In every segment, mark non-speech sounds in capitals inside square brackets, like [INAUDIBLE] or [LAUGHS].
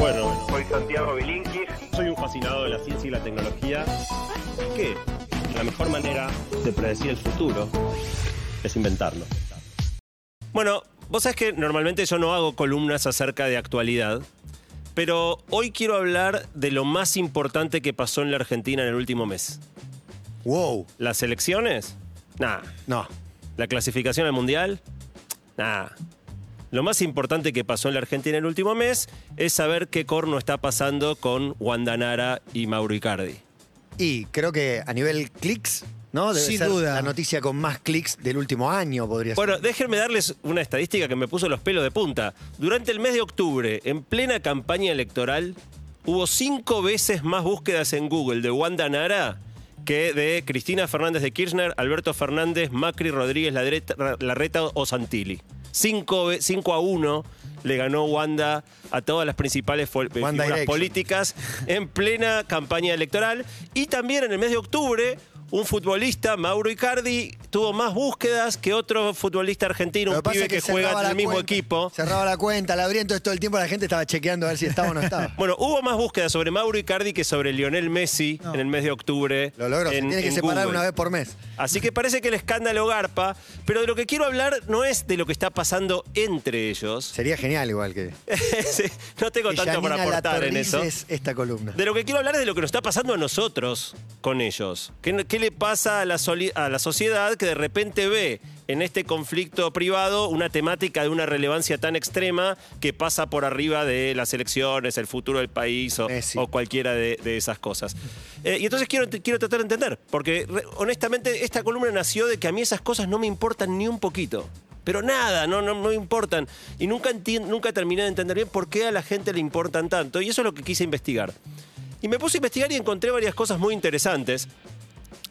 Bueno, Soy Santiago Bilinkis. soy un fascinado de la ciencia y la tecnología. Que la mejor manera de predecir el futuro es inventarlo. Bueno, vos sabés que normalmente yo no hago columnas acerca de actualidad, pero hoy quiero hablar de lo más importante que pasó en la Argentina en el último mes. Wow. ¿Las elecciones? Nah. No. ¿La clasificación al Mundial? Nah. Lo más importante que pasó en la Argentina en el último mes es saber qué corno está pasando con Wanda Nara y Mauro Icardi. Y creo que a nivel clics, ¿no? Debe Sin ser duda. la noticia con más clics del último año, podría Bueno, ser. déjenme darles una estadística que me puso los pelos de punta. Durante el mes de octubre, en plena campaña electoral, hubo cinco veces más búsquedas en Google de Wanda Nara que de Cristina Fernández de Kirchner, Alberto Fernández, Macri, Rodríguez Larreta, Larreta o Santilli. Cinco, ve- cinco a uno le ganó Wanda a todas las principales figuras políticas en plena campaña electoral. Y también en el mes de octubre, un futbolista, Mauro Icardi, tuvo más búsquedas que otro futbolista argentino, un pibe es que, juega en el mismo cuenta, equipo. Cerraba la cuenta, la abría, entonces todo el tiempo la gente estaba chequeando a ver si estaba o no estaba. [LAUGHS] Bueno, hubo más búsquedas sobre Mauro Icardi que sobre Lionel Messi No. en el mes de octubre. Lo logró, se en- tiene que separar Google. una vez por mes. Así que parece que el escándalo garpa, pero de lo que quiero hablar no es de lo que está pasando entre ellos. Sería genial igual que, [LAUGHS] Sí, no tengo que tanto para Yanina aportar en eso. Latorrices esta columna. De lo que quiero hablar es de lo que nos está pasando a nosotros con ellos. ¿Qué, qué le pasa a la, a la sociedad que de repente ve en este conflicto privado una temática de una relevancia tan extrema que pasa por arriba de las elecciones, el futuro del país o, cualquiera de, de esas cosas? Eh, y entonces quiero, quiero tratar de entender, porque honestamente esta columna nació de que a mí esas cosas no me importan ni un poquito. Pero nada, no, no, no importan. Y nunca, nunca terminé de entender bien por qué a la gente le importan tanto. Y eso es lo que quise investigar. Y me puse a investigar y encontré varias cosas muy interesantes.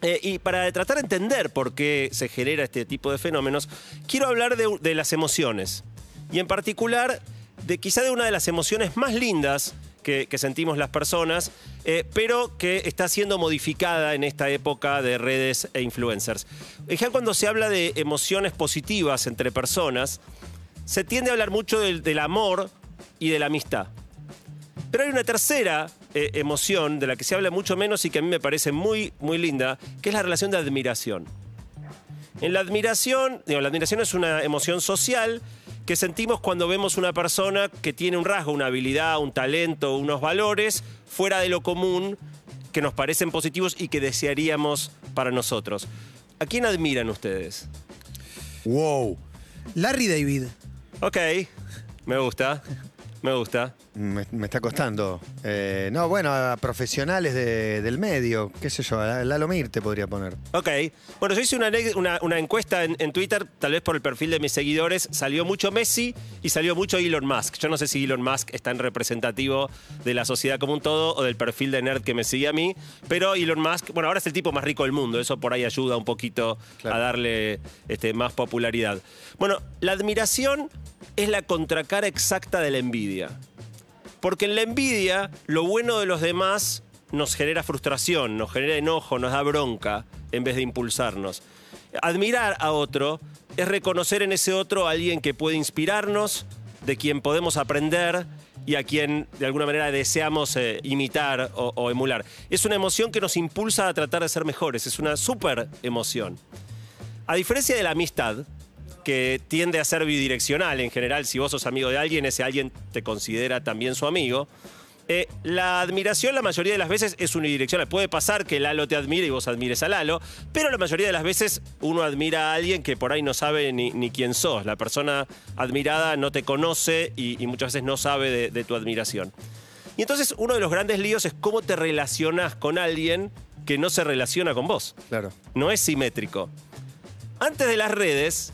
Eh, y para tratar de entender por qué se genera este tipo de fenómenos, quiero hablar de, las emociones. Y en particular, de quizá de una de las emociones más lindas que, sentimos las personas, eh, pero que está siendo modificada en esta época de redes e influencers. Ya cuando se habla de emociones positivas entre personas, se tiende a hablar mucho del amor y de la amistad. Pero hay una tercera eh, emoción de la que se habla mucho menos y que a mí me parece muy, muy linda, que es la relación de admiración. En la admiración, digo, la admiración es una emoción social que sentimos cuando vemos una persona que tiene un rasgo, una habilidad, un talento, unos valores fuera de lo común que nos parecen positivos y que desearíamos para nosotros. ¿A quién admiran ustedes? Wow. Larry David. Ok, me gusta, me gusta. Me, me está costando. Eh, no, bueno, a profesionales de- del medio, qué sé yo, a Lalo Mir te podría poner. Ok. Bueno, yo hice una, ane- una- una encuesta en, en Twitter, tal vez por el perfil de mis seguidores. Salió mucho Messi y salió mucho Elon Musk. Yo no sé si Elon Musk es tan representativo de la sociedad como un todo o del perfil de nerd que me sigue a mí. Pero Elon Musk, bueno, ahora es el tipo más rico del mundo. Eso por ahí ayuda un poquito Claro. a darle este, más popularidad. Bueno, la admiración es la contracara exacta de la envidia. Porque en la envidia, lo bueno de los demás nos genera frustración, nos genera enojo, nos da bronca, en vez de impulsarnos. Admirar a otro es reconocer en ese otro a alguien que puede inspirarnos, de quien podemos aprender y a quien de alguna manera deseamos eh, imitar o, o emular. Es una emoción que nos impulsa a tratar de ser mejores, es una súper emoción. A diferencia de la amistad, que tiende a ser bidireccional en general, si vos sos amigo de alguien, ese alguien te considera también su amigo. eh, la admiración la mayoría de las veces es unidireccional. Puede pasar que Lalo te admire y vos admires a Lalo, pero la mayoría de las veces uno admira a alguien que por ahí no sabe ni, ni quién sos. La persona admirada no te conoce y, y muchas veces no sabe de, de tu admiración. Y entonces uno de los grandes líos es cómo te relacionás con alguien que no se relaciona con vos Claro. no es simétrico. Antes de las redes,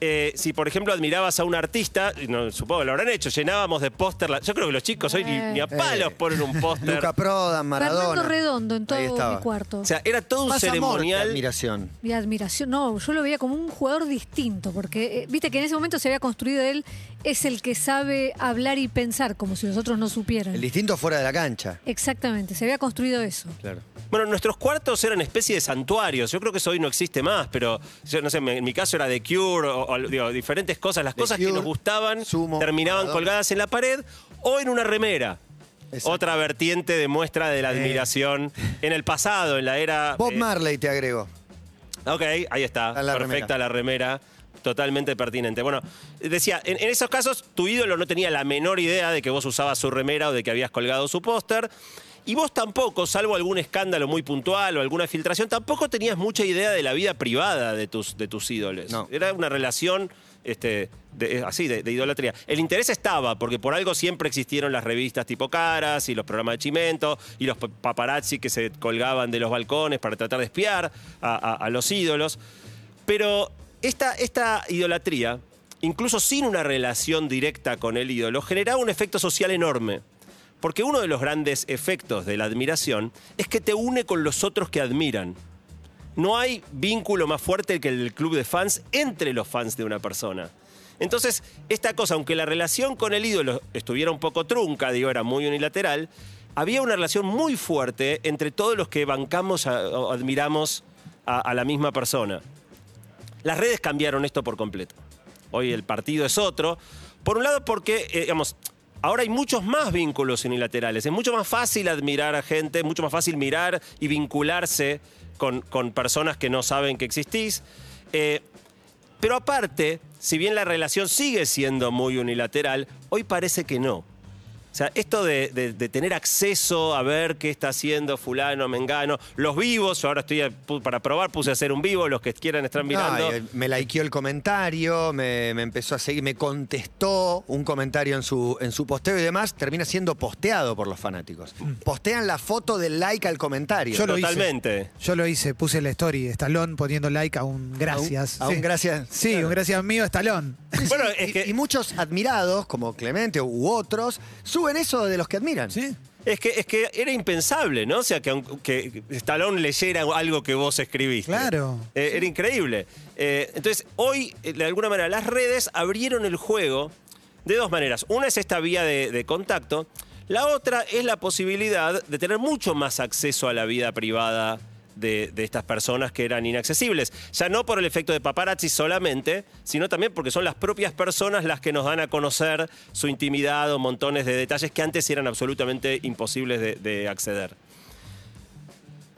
eh, si por ejemplo admirabas a un artista, y no, supongo que lo habrán hecho, llenábamos de póster. la- Yo creo que los chicos hoy ni, ni a palos Eh. ponen un póster. Luca Prodan, Maradona. Fernando Redondo en todo estaba. mi cuarto. O sea, era todo un Más amor que ceremonial. admiración. Mi admiración, no, yo lo veía como un jugador distinto, porque eh, viste que en ese momento se había construido él, es el que sabe hablar y pensar como si los otros no supieran. El distinto fuera de la cancha. Exactamente, se había construido eso. Claro. Bueno, nuestros cuartos eran especie de santuarios. Yo creo que eso hoy no existe más, pero yo no sé, me- en mi caso era The Cure o, o, digo, diferentes cosas, las The cosas que nos gustaban Sumo, terminaban colgadas en la pared o en una remera. Exacto. Otra vertiente de muestra de la admiración en el pasado, en la era... Bob eh, Marley te agrego. Ok, ahí está. La Perfecta la remera. Totalmente pertinente. Bueno, decía, en, en esos casos tu ídolo no tenía la menor idea de que vos usabas su remera o de que habías colgado su póster. Y vos tampoco, salvo algún escándalo muy puntual o alguna filtración, tampoco tenías mucha idea de la vida privada de tus, de tus ídolos. No. Era una relación este, de- así, de, de idolatría. El interés estaba, porque por algo siempre existieron las revistas tipo Caras y los programas de Chimento y los pa- paparazzi que se colgaban de los balcones para tratar de espiar a, a- a los ídolos. Pero esta, esta idolatría, incluso sin una relación directa con el ídolo, generaba un efecto social enorme. Porque uno de los grandes efectos de la admiración es que te une con los otros que admiran. No hay vínculo más fuerte que el club de fans entre los fans de una persona. Entonces, esta cosa, aunque la relación con el ídolo estuviera un poco trunca, digo, era muy unilateral, había una relación muy fuerte entre todos los que bancamos o admiramos a- a la misma persona. Las redes cambiaron esto por completo. Hoy el partido es otro. Por un lado porque, eh, digamos, ahora hay muchos más vínculos unilaterales. Es mucho más fácil admirar a gente, es mucho más fácil mirar y vincularse con, con personas que no saben que existís. Eh, pero aparte, si bien la relación sigue siendo muy unilateral, hoy parece que no. O sea, esto de, de- de tener acceso a ver qué está haciendo fulano, mengano, los vivos, yo ahora estoy a- para probar, puse a hacer un vivo, los que quieran estar mirando. Ay, me likeó el comentario, me, me empezó a seguir, me contestó un comentario en su, en su posteo y demás, termina siendo posteado por los fanáticos. Postean la foto del like al comentario. Yo lo hice. Totalmente. Yo lo hice, puse la story de Stallone poniendo like a un gracias. A un- a un Sí. gracias. Sí, un gracias mío a Stallone. Bueno, y, es que, y muchos admirados, como Clemente u otros, suben eso de los que admiran. Sí. es, que, es que era impensable, ¿no? O sea, que, aunque- que Stallone leyera algo que vos escribiste. Claro. Eh, Era increíble. Eh, entonces, hoy, eh, de alguna manera, las redes abrieron el juego de dos maneras. Una es esta vía de, de contacto. La otra es la posibilidad de tener mucho más acceso a la vida privada de, estas personas que eran inaccesibles. Ya no por el efecto de paparazzi solamente, sino también porque son las propias personas las que nos dan a conocer su intimidad o montones de detalles que antes eran absolutamente imposibles de acceder.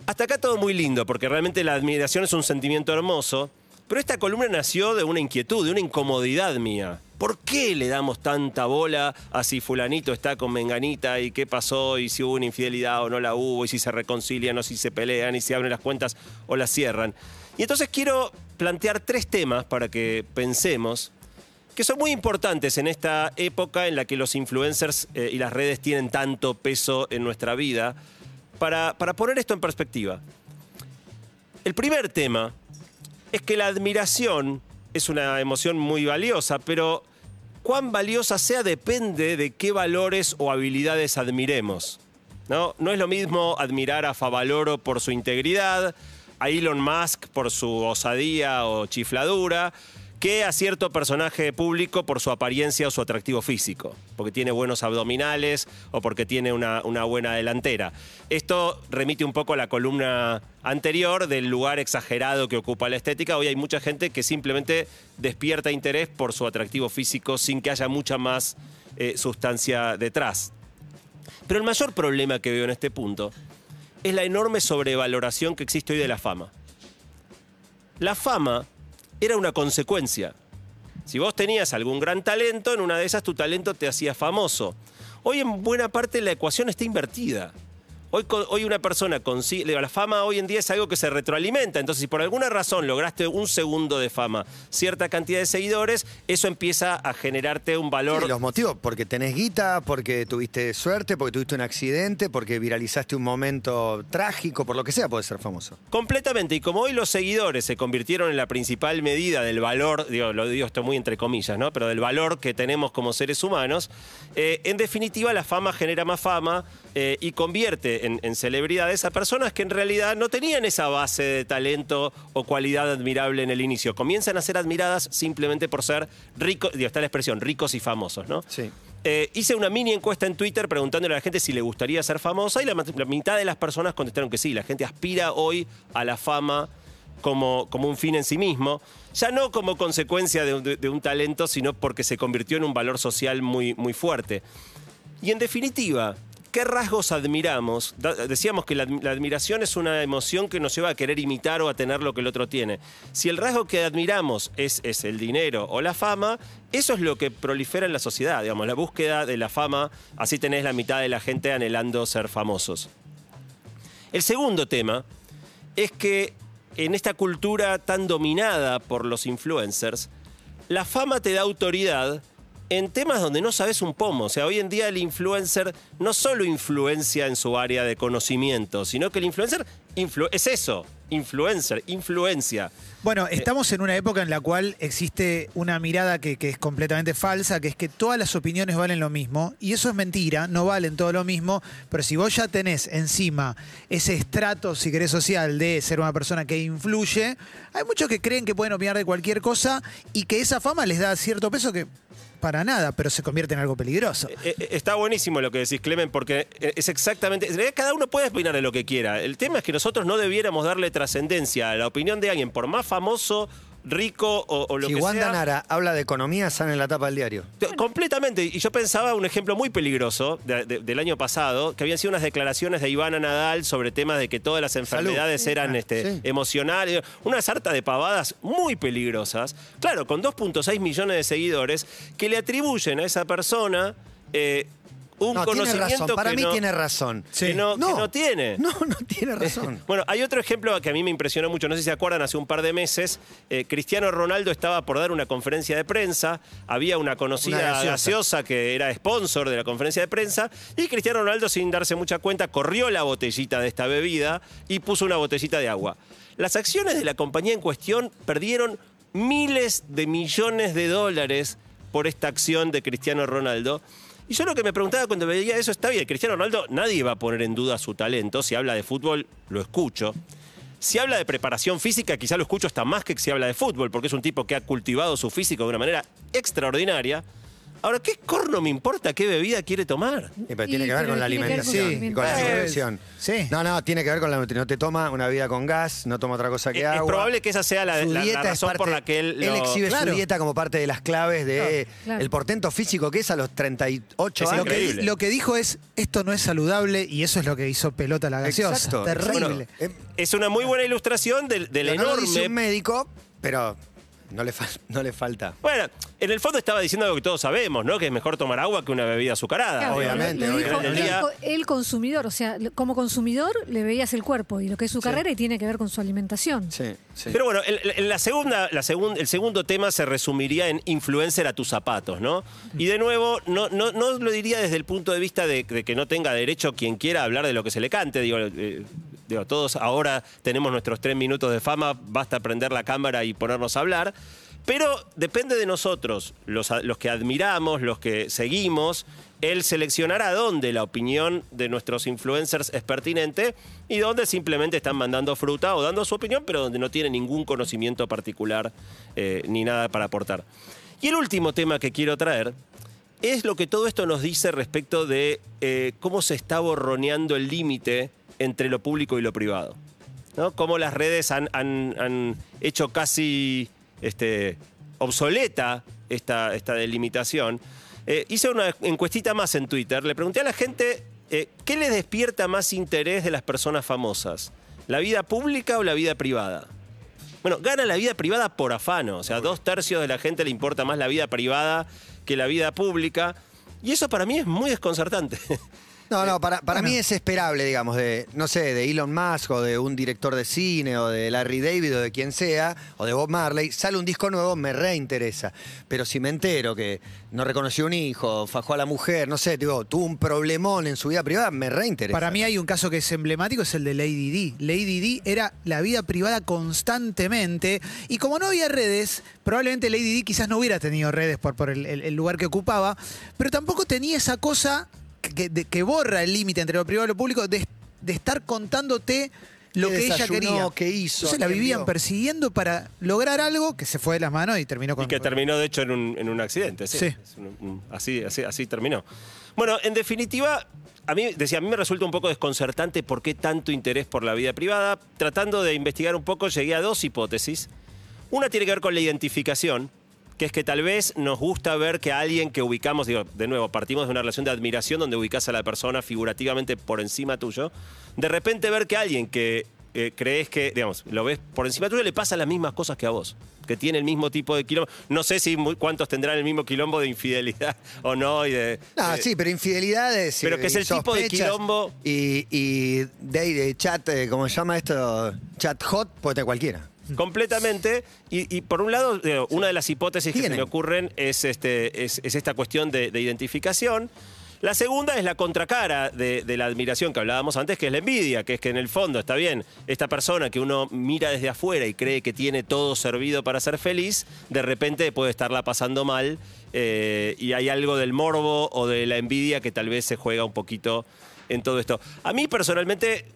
Hasta acá todo muy lindo, porque realmente la admiración es un sentimiento hermoso, pero esta columna nació de una inquietud, de una incomodidad mía. ¿Por qué le damos tanta bola a si fulanito está con menganita y qué pasó y si hubo una infidelidad o no la hubo y si se reconcilian o si se pelean y si abren las cuentas o las cierran? Y entonces quiero plantear tres temas para que pensemos que son muy importantes en esta época en la que los influencers eh, y las redes tienen tanto peso en nuestra vida, para, para poner esto en perspectiva. El primer tema es que la admiración es una emoción muy valiosa, pero cuán valiosa sea depende de qué valores o habilidades admiremos. ¿no? no es lo mismo admirar a Favaloro por su integridad, a Elon Musk por su osadía o chifladura, que a cierto personaje público por su apariencia o su atractivo físico, porque tiene buenos abdominales o porque tiene una, buena delantera. Esto remite un poco a la columna anterior del lugar exagerado que ocupa la estética. Hoy hay mucha gente que simplemente despierta interés por su atractivo físico sin que haya mucha más eh, sustancia detrás. Pero el mayor problema que veo en este punto es la enorme sobrevaloración que existe hoy de la fama. La fama era una consecuencia. Si vos tenías algún gran talento, en una de esas tu talento te hacía famoso. Hoy en buena parte la ecuación está invertida. Hoy, hoy una persona consigue. La fama hoy en día es algo que se retroalimenta. Entonces, si por alguna razón lograste un segundo de fama, cierta cantidad de seguidores, eso empieza a generarte un valor. Sí, los motivos, porque tenés guita, porque tuviste suerte, porque tuviste un accidente, porque viralizaste un momento trágico, por lo que sea, puede ser famoso. Completamente. Y como hoy los seguidores se convirtieron en la principal medida del valor, digo, lo digo esto muy entre comillas, ¿no? Pero del valor que tenemos como seres humanos, eh, en definitiva la fama genera más fama eh, y convierte en, en celebridades a personas que en realidad no tenían esa base de talento o cualidad admirable en el inicio. Comienzan a ser admiradas simplemente por ser ricos, digo, está la expresión, ricos y famosos, ¿no? Sí. Eh, hice una mini encuesta en Twitter preguntándole a la gente si le gustaría ser famosa y la, mitad de las personas contestaron que sí. La gente aspira hoy a la fama como, como un fin en sí mismo, ya no como consecuencia de, un- de- de un talento, sino porque se convirtió en un valor social muy, muy fuerte. Y en definitiva, ¿qué rasgos admiramos? Decíamos que la admiración es una emoción que nos lleva a querer imitar o a tener lo que el otro tiene. Si el rasgo que admiramos es, es el dinero o la fama, eso es lo que prolifera en la sociedad, digamos, la búsqueda de la fama, así tenés la mitad de la gente anhelando ser famosos. El segundo tema es que en esta cultura tan dominada por los influencers, la fama te da autoridad en temas donde no sabes un pomo. O sea, hoy en día el influencer no solo influencia en su área de conocimiento, sino que el influencer influ- es eso, influencer, influencia. Bueno, estamos en una época en la cual existe una mirada que, que es completamente falsa, que es que todas las opiniones valen lo mismo, y eso es mentira, no valen todo lo mismo, pero si vos ya tenés encima ese estrato, si querés, social de ser una persona que influye, hay muchos que creen que pueden opinar de cualquier cosa y que esa fama les da cierto peso que para nada, pero se convierte en algo peligroso. Eh, eh, Está buenísimo lo que decís, Clemen, porque eh, es exactamente. en realidad cada uno puede opinar de lo que quiera. El tema es que nosotros no debiéramos darle trascendencia a la opinión de alguien, por más famoso, rico o, o lo Si que Wanda sea. Nara habla de economía, sale en la tapa del diario. Te- Completamente. Y yo pensaba un ejemplo muy peligroso de- de- del año pasado, que habían sido unas declaraciones de Ivana Nadal sobre temas de que todas las enfermedades eran este, Sí. emocionales, una sarta de pavadas muy peligrosas. Claro, con 2.6 millones de seguidores que le atribuyen a esa persona eh, un No, tiene razón. Para que mí no- tiene razón. que no- que no tiene. [LAUGHS] No, no tiene razón. [LAUGHS] Bueno, hay otro ejemplo que a mí me impresionó mucho, no sé si se acuerdan, hace un par de meses, eh, Cristiano Ronaldo estaba por dar una conferencia de prensa, había una conocida Una gaseosa. gaseosa. que era sponsor de la conferencia de prensa, y Cristiano Ronaldo, sin darse mucha cuenta, corrió la botellita de esta bebida y puso una botellita de agua. Las acciones de la compañía en cuestión perdieron miles de millones de dólares por esta acción de Cristiano Ronaldo. Y yo lo que me preguntaba cuando veía eso, está bien, Cristiano Ronaldo, nadie va a poner en duda su talento. Si habla de fútbol, lo escucho. Si habla de preparación física, quizá lo escucho hasta más que si habla de fútbol, porque es un tipo que ha cultivado su físico de una manera extraordinaria. Ahora, ¿qué corno me importa qué bebida quiere tomar? Sí, pero Y- tiene que ver pero con la tiene que ver con alimentación la y con la alimentación. nutrición. Sí. No, no, tiene que ver con la nutrición. No te toma una vida con gas, no toma otra cosa que Es- es agua. probable que esa sea la- Su la- la dieta es razón por la que él lo- exhibe Claro. su dieta como parte de las claves de Claro. el portento físico que es a los 38 Es años. Lo que, increíble. lo que dijo es, esto no es saludable y eso es lo que hizo pelota la gaseosa. Exacto. Terrible. Bueno, eh, Es una muy buena ilustración del, del no lo enorme dice un médico, pero no le, fal- no le falta. Bueno, en el fondo estaba diciendo algo que todos sabemos, ¿no? Que es mejor tomar agua que una bebida azucarada. Claro, obviamente, lo- lo dijo obviamente. el, co- el consumidor, o sea, como consumidor le veías el cuerpo y lo que es su carrera y tiene que ver con su alimentación. Sí, sí. Pero bueno, el, el- la segunda, la segun- el segundo tema se resumiría en influencer a tus zapatos, ¿no? Y de nuevo, no, no, no lo diría desde el punto de vista de, de que no tenga derecho quien quiera a hablar de lo que se le cante. Digo, eh, todos ahora tenemos nuestros tres minutos de fama, basta prender la cámara y ponernos a hablar. Pero depende de nosotros, los que admiramos, los que seguimos, el seleccionar a dónde la opinión de nuestros influencers es pertinente y dónde simplemente están mandando fruta o dando su opinión, pero donde no tiene ningún conocimiento particular eh, ni nada para aportar. Y el último tema que quiero traer es lo que todo esto nos dice respecto de eh, cómo se está borroneando el límite entre lo público y lo privado. ¿no? Cómo las redes han, han- han hecho casi este, obsoleta esta, esta delimitación. Eh, hice una encuestita más en Twitter. Le pregunté a la gente eh, qué les despierta más interés de las personas famosas. ¿La vida pública o la vida privada? Bueno, gana la vida privada por afano. O sea, dos tercios de la gente le importa más la vida privada que la vida pública. Y eso para mí es muy desconcertante. [LAUGHS] No, no, para, para Bueno. mí es esperable, digamos, de, no sé, de Elon Musk o de un director de cine o de Larry David o de quien sea, o de Bob Marley, sale un disco nuevo, me reinteresa. Pero si me entero que no reconoció un hijo, fajó a la mujer, no sé, digo, tuvo un problemón en su vida privada, me reinteresa. Para mí hay un caso que es emblemático, es el de Lady D. Lady D era la vida privada constantemente y como no había redes, probablemente Lady D quizás no hubiera tenido redes por, por el, el- el lugar que ocupaba, pero tampoco tenía esa cosa que, de- que borra el límite entre lo privado y lo público de, de estar contándote lo ¿Qué que ella quería. ¿Qué hizo? Entonces ¿A la vivían vio? persiguiendo para lograr algo que se fue de las manos y terminó con. Y que terminó, de hecho, en un, en un accidente. Sí. Un- así, así, así terminó. Bueno, en definitiva, a mí, decía, a mí me resulta un poco desconcertante por qué tanto interés por la vida privada. Tratando de investigar un poco, llegué a dos hipótesis. Una tiene que ver con la identificación, que es que tal vez nos gusta ver que a alguien que ubicamos, digo, de nuevo, partimos de una relación de admiración donde ubicas a la persona figurativamente por encima tuyo, de repente ver que alguien que eh, crees que, digamos, lo ves por encima tuyo, le pasa las mismas cosas que a vos, que tiene el mismo tipo de quilombo. No sé si cuántos tendrán el mismo quilombo de infidelidad [LAUGHS] o no, y de... No, sí, pero infidelidades. Pero que es el tipo de quilombo. Y, y de, de chat, eh, ¿cómo se llama esto? Chat hot, puede tener cualquiera. Completamente. Y, y por un lado, digo, una de las hipótesis que se me ocurren es, este, es, es esta cuestión de, de identificación. La segunda es la contracara de, de la admiración que hablábamos antes, que es la envidia, que es que en el fondo está bien, esta persona que uno mira desde afuera y cree que tiene todo servido para ser feliz, de repente puede estarla pasando mal eh, y hay algo del morbo o de la envidia que tal vez se juega un poquito en todo esto. A mí personalmente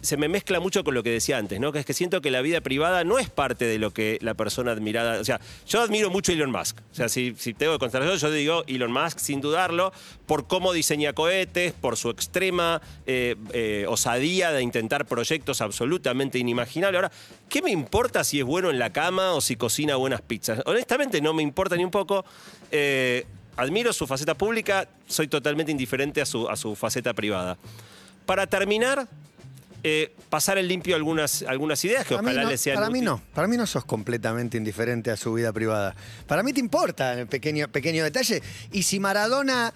se me mezcla mucho con lo que decía antes, ¿no? Que es que siento que la vida privada no es parte de lo que la persona admirada. O sea, yo admiro mucho a Elon Musk. O sea, si, tengo que constatar yo digo Elon Musk sin dudarlo, por cómo diseña cohetes, por su extrema eh, eh, osadía de intentar proyectos absolutamente inimaginables. Ahora, ¿qué me importa si es bueno en la cama o si cocina buenas pizzas? Honestamente, no me importa ni un poco. Eh, admiro su faceta pública, soy totalmente indiferente a su faceta privada. Para terminar, eh, pasar en limpio algunas, algunas ideas que Para mí, ojalá no, les sean para mí no, para mí no sos completamente indiferente a su vida privada. Para mí te importa el pequeño, pequeño detalle. Y si Maradona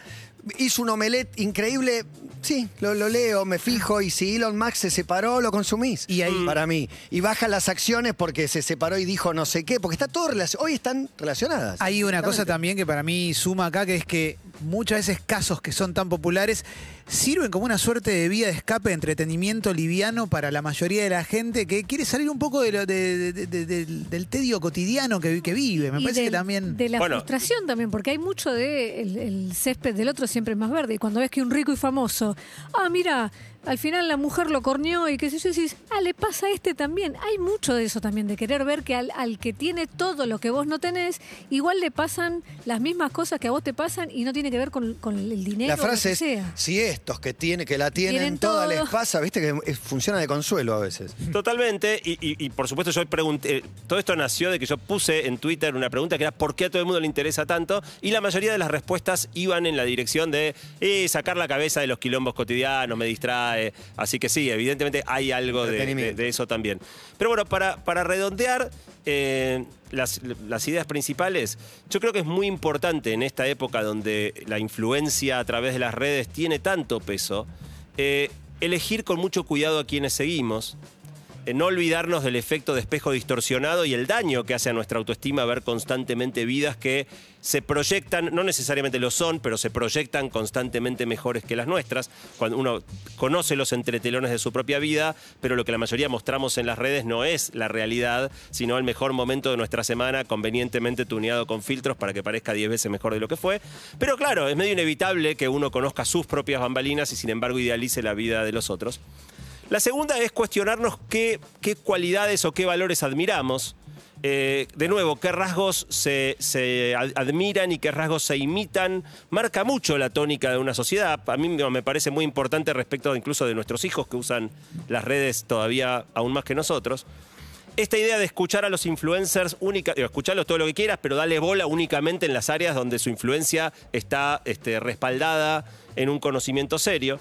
hizo un omelette increíble, sí, lo, lo leo, me fijo. Y si Elon Musk se separó, lo consumís. Y ahí- Para mí. Y bajan las acciones porque se separó y dijo no sé qué, porque está todo relacionado. Hoy están relacionadas. Hay una cosa también que para mí suma acá, que es que muchas veces casos que son tan populares sirven como una suerte de vía de escape, de entretenimiento liviano para la mayoría de la gente que quiere salir un poco de lo- de- de- de- del, del tedio cotidiano que, que vive. Me Y parece del- que también... De la Bueno. frustración también, porque hay mucho de el, el césped del otro siempre es más verde. Y cuando ves que un rico y famoso, ah, mira, al final la mujer lo corneó y qué sé yo, decís, ah, le pasa a este también. Hay mucho de eso también, de querer ver que al, al que tiene todo lo que vos no tenés, igual le pasan las mismas cosas que a vos te pasan y no tiene que ver con, con el dinero La o lo frase que es, sea. si estos que, tiene, que la tienen, Tienen toda todo. les pasa, viste que es- funciona de consuelo a veces. Totalmente, y, y- y por supuesto yo pregunté, todo esto nació de que yo puse en Twitter una pregunta que era ¿por qué a todo el mundo le interesa tanto? Y la mayoría de las respuestas iban en la dirección de eh, sacar la cabeza de los quilombos cotidianos, me distrae, así que sí, evidentemente hay algo de, de- Entretenimiento. de eso también. Pero bueno, para, para redondear eh, las, las ideas principales, yo creo que es muy importante en esta época donde la influencia a través de las redes tiene tanto peso, eh, elegir con mucho cuidado a quienes seguimos, eh, no olvidarnos del efecto de espejo distorsionado y el daño que hace a nuestra autoestima ver constantemente vidas que se proyectan, no necesariamente lo son, pero se proyectan constantemente mejores que las nuestras. Cuando uno conoce los entretelones de su propia vida, pero lo que la mayoría mostramos en las redes no es la realidad, sino el mejor momento de nuestra semana, convenientemente tuneado con filtros para que parezca 10 veces mejor de lo que fue. Pero claro, es medio inevitable que uno conozca sus propias bambalinas y sin embargo idealice la vida de los otros. La segunda es cuestionarnos qué, qué cualidades o qué valores admiramos. Eh, de nuevo, qué rasgos se, se ad- admiran y qué rasgos se imitan. Marca mucho la tónica de una sociedad. A mí me parece muy importante respecto incluso de nuestros hijos que usan las redes todavía aún más que nosotros. Esta idea de escuchar a los influencers, única, escucharlos todo lo que quieras, pero dale bola únicamente en las áreas donde su influencia está este, respaldada en un conocimiento serio.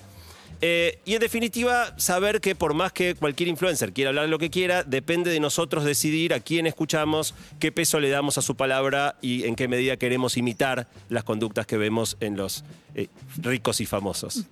Eh, y en definitiva, saber que por más que cualquier influencer quiera hablar lo que quiera, depende de nosotros decidir a quién escuchamos, qué peso le damos a su palabra y en qué medida queremos imitar las conductas que vemos en los eh, ricos y famosos.